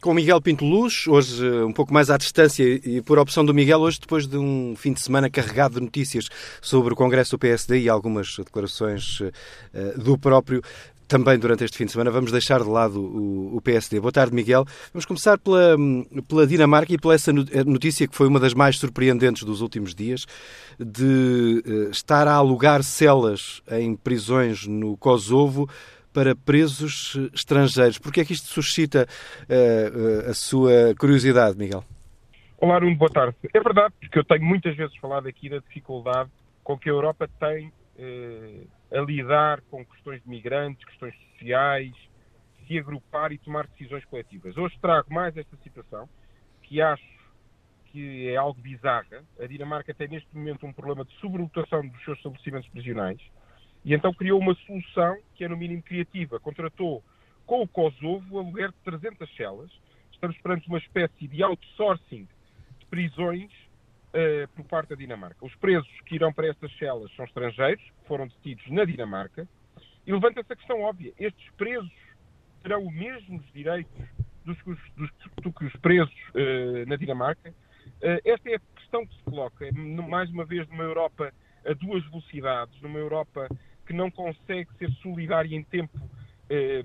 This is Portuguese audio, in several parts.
com Miguel Pinto Luz, hoje eh, um pouco mais à distância e por opção do Miguel, hoje depois de um fim de semana carregado de notícias sobre o Congresso do PSD e algumas declarações uh, do próprio. Também durante este fim de semana vamos deixar de lado o, o PSD. Boa tarde, Miguel. Vamos começar pela, pela Dinamarca e pela essa notícia que foi uma das mais surpreendentes dos últimos dias, de uh, estar a alugar celas em prisões no Kosovo para presos estrangeiros. Por que é que isto suscita uh, uh, a sua curiosidade, Miguel? Olá, Nuno, boa tarde. É verdade, porque eu tenho muitas vezes falado aqui da dificuldade com que a Europa tem uh, a lidar com questões de migrantes, questões sociais, se agrupar e tomar decisões coletivas. Hoje trago mais esta situação, que acho que é algo bizarra. A Dinamarca tem neste momento um problema de sobrelotação dos seus estabelecimentos prisionais e então criou uma solução que é no mínimo criativa. Contratou com o Kosovo o aluguer de 300 celas. Estamos perante uma espécie de outsourcing de prisões uh, por parte da Dinamarca. Os presos que irão para estas celas são estrangeiros, que foram detidos na Dinamarca. E levanta-se a questão óbvia: estes presos terão os mesmos direitos dos, dos, do que os presos uh, na Dinamarca? Uh, esta é a questão que se coloca, mais uma vez, numa Europa a duas velocidades, numa Europa que não consegue ser solidária em tempo eh,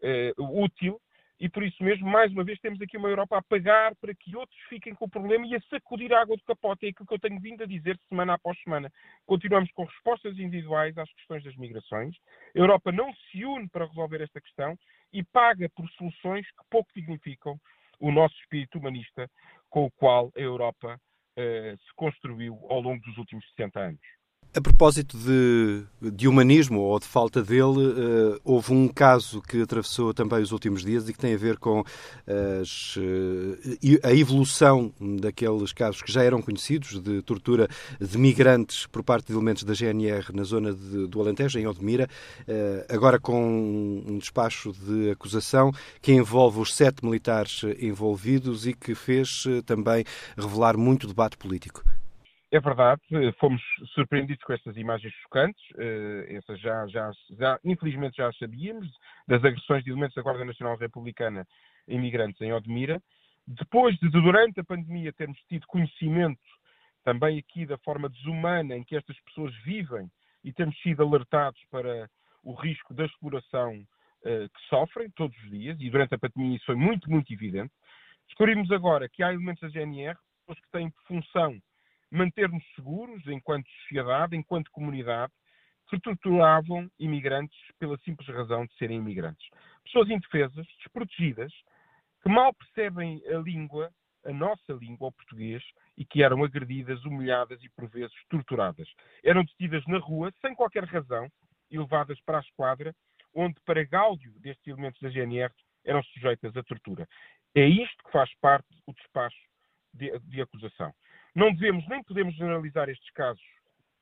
eh, útil e por isso mesmo, mais uma vez, temos aqui uma Europa a pagar para que outros fiquem com o problema e a sacudir a água do capote. É aquilo que eu tenho vindo a dizer semana após semana. Continuamos com respostas individuais às questões das migrações. A Europa não se une para resolver esta questão e paga por soluções que pouco significam o nosso espírito humanista com o qual a Europa eh, se construiu ao longo dos últimos 60 anos. A propósito de, de, humanismo ou de falta dele, uh, houve um caso que atravessou também os últimos dias e que tem a ver com as, uh, a evolução daqueles casos que já eram conhecidos de tortura de migrantes por parte de elementos da GNR na zona de, do Alentejo, em Odmira, uh, agora com um despacho de acusação que envolve os sete militares envolvidos e que fez também revelar muito debate político. É verdade, fomos surpreendidos com estas imagens chocantes, eh, essas já, já, já, infelizmente já sabíamos, das agressões de elementos da Guarda Nacional Republicana imigrantes em Odmira. Depois de, durante a pandemia, termos tido conhecimento também aqui da forma desumana em que estas pessoas vivem e temos sido alertados para o risco da exploração uh, que sofrem todos os dias, e durante a pandemia isso foi muito, muito evidente. Descobrimos agora que há elementos da GNR, pessoas que têm função manter-nos seguros enquanto sociedade, enquanto comunidade, que torturavam imigrantes pela simples razão de serem imigrantes. Pessoas indefesas, desprotegidas, que mal percebem a língua, a nossa língua, o português, e que eram agredidas, humilhadas e por vezes torturadas. Eram detidas na rua, sem qualquer razão, e levadas para a esquadra, onde, para gáudio destes elementos da GNR, eram sujeitas à tortura. É isto que faz parte do despacho de, de acusação. Não devemos nem podemos generalizar estes casos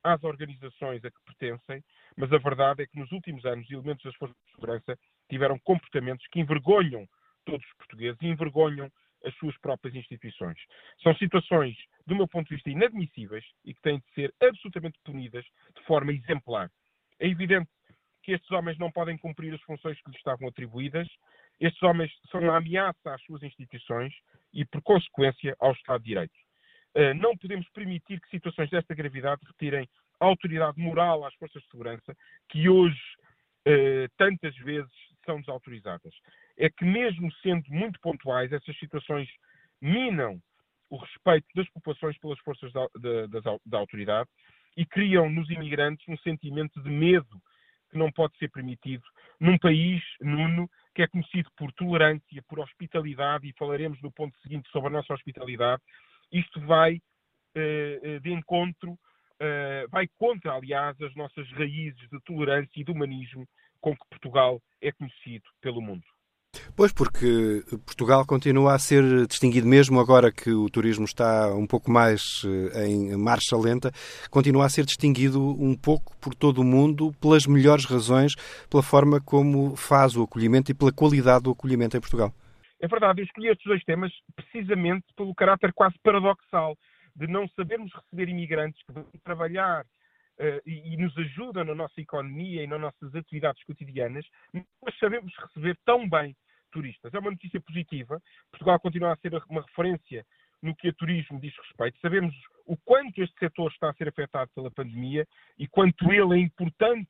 às organizações a que pertencem, mas a verdade é que nos últimos anos elementos das forças de segurança tiveram comportamentos que envergonham todos os portugueses e envergonham as suas próprias instituições. São situações, do meu ponto de vista, inadmissíveis e que têm de ser absolutamente punidas de forma exemplar. É evidente que estes homens não podem cumprir as funções que lhes estavam atribuídas. Estes homens são uma ameaça às suas instituições e, por consequência, ao Estado de Direito. Eh, não podemos permitir que situações desta gravidade retirem autoridade moral às forças de segurança, que hoje eh, tantas vezes são desautorizadas. É que, mesmo sendo muito pontuais, essas situações minam o respeito das populações pelas forças da, da, da autoridade e criam nos imigrantes um sentimento de medo que não pode ser permitido num país, Nuno, que é conhecido por tolerância, por hospitalidade, e falaremos no ponto seguinte sobre a nossa hospitalidade, isto vai uh, de encontro, uh, vai contra, aliás, as nossas raízes de tolerância e de humanismo com que Portugal é conhecido pelo mundo. Pois, porque Portugal continua a ser distinguido, mesmo agora que o turismo está um pouco mais em marcha lenta, continua a ser distinguido um pouco por todo o mundo pelas melhores razões, pela forma como faz o acolhimento e pela qualidade do acolhimento em Portugal. É verdade, eu escolhi estes dois temas precisamente pelo caráter quase paradoxal de não sabermos receber imigrantes que vão trabalhar uh, e, e, nos ajudam na nossa economia e nas nossas atividades cotidianas, mas sabemos receber tão bem turistas. É uma notícia positiva. Portugal continua a ser uma referência no que a turismo diz respeito. Sabemos o quanto este setor está a ser afetado pela pandemia e quanto ele é importante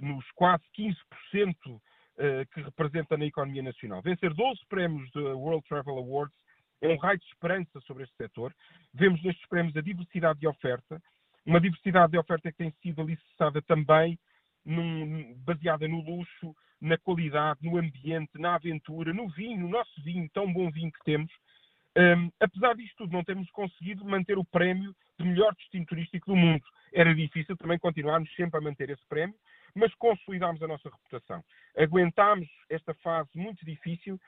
nos quase 15% eh, que representa na economia nacional. Vencer 12 prémios da World Travel Awards é um raio de esperança sobre este setor. Vemos nestes prémios a diversidade de oferta, uma diversidade de oferta que tem sido alicerçada também num, baseada no luxo, na qualidade, no ambiente, na aventura, no vinho, no nosso vinho, tão bom vinho que temos. Um, apesar disto tudo, não temos conseguido manter o prémio de melhor destino turístico do mundo. Era difícil também continuarmos sempre a manter esse prémio, mas consolidámos a nossa reputação. Aguentámos esta fase muito difícil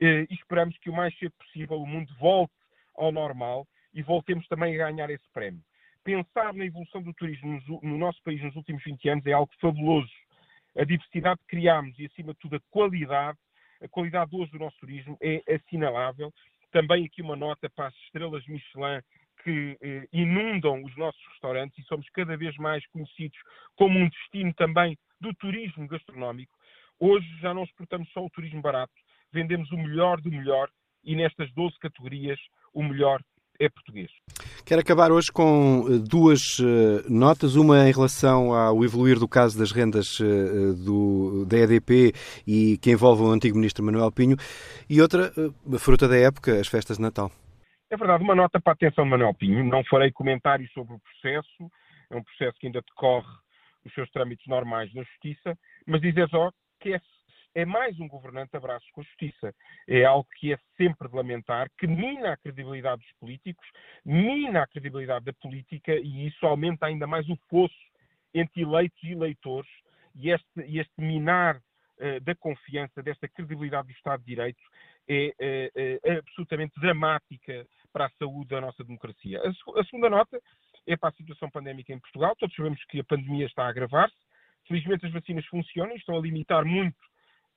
eh, e esperamos que o mais cedo possível o mundo volte ao normal e voltemos também a ganhar esse prémio. Pensar na evolução do turismo no nosso país nos últimos 20 anos é algo fabuloso. A diversidade que criámos e, acima de tudo, a qualidade, a qualidade hoje do nosso turismo é assinalável. Também aqui uma nota para as estrelas Michelin que eh, inundam os nossos restaurantes e somos cada vez mais conhecidos como um destino também do turismo gastronómico. Hoje já não exportamos só o turismo barato, vendemos o melhor do melhor e nestas 12 categorias o melhor é português. Quero acabar hoje com eh, duas uh, notas, uma em relação ao evoluir do caso das rendas do, da EDP e que envolve o antigo ministro Manuel Pinho, e outra, fruta da época, as festas de Natal. É verdade, uma nota para a atenção de Manuel Pinho. Não farei comentários sobre o processo, é um processo que ainda decorre os seus trâmites normais na Justiça, mas dizer só que é, é mais um governante de abraços com a Justiça. É algo que é sempre de lamentar, que mina a credibilidade dos políticos, mina a credibilidade da política e isso aumenta ainda mais o fosso entre eleitos e eleitores e este, este minar uh, da confiança, desta credibilidade do Estado de Direito é, é, é absolutamente dramática para a saúde da nossa democracia. A, a, segunda nota é para a situação pandémica em Portugal. Todos sabemos que a pandemia está a agravar-se. Felizmente as vacinas funcionam e estão a limitar muito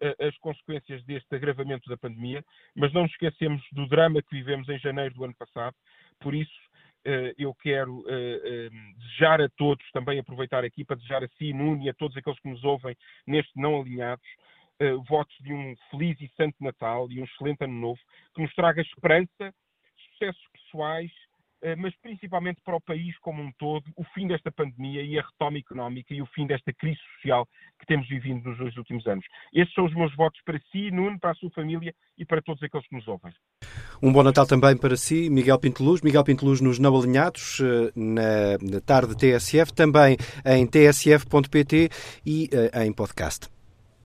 uh, as consequências deste agravamento da pandemia, mas não nos esquecemos do drama que vivemos em janeiro do ano passado. Por isso, uh, eu quero uh, desejar a todos, também aproveitar aqui para desejar a si, Nuno, e a todos aqueles que nos ouvem neste não alinhados, votos de um feliz e santo Natal e um excelente ano novo, que nos traga esperança sucessos pessoais, eh, mas principalmente para o país como um todo, o fim desta pandemia e a retoma económica e o fim desta crise social que temos vivido nos dois últimos anos. Estes são os meus votos para si, Nuno, para a sua família e para todos aqueles que nos ouvem. Um bom Natal também para si, Miguel Pinteluz. Miguel Pinteluz nos Não Alinhados, eh, na, tarde TSF, também em tsf.pt e eh, em podcast.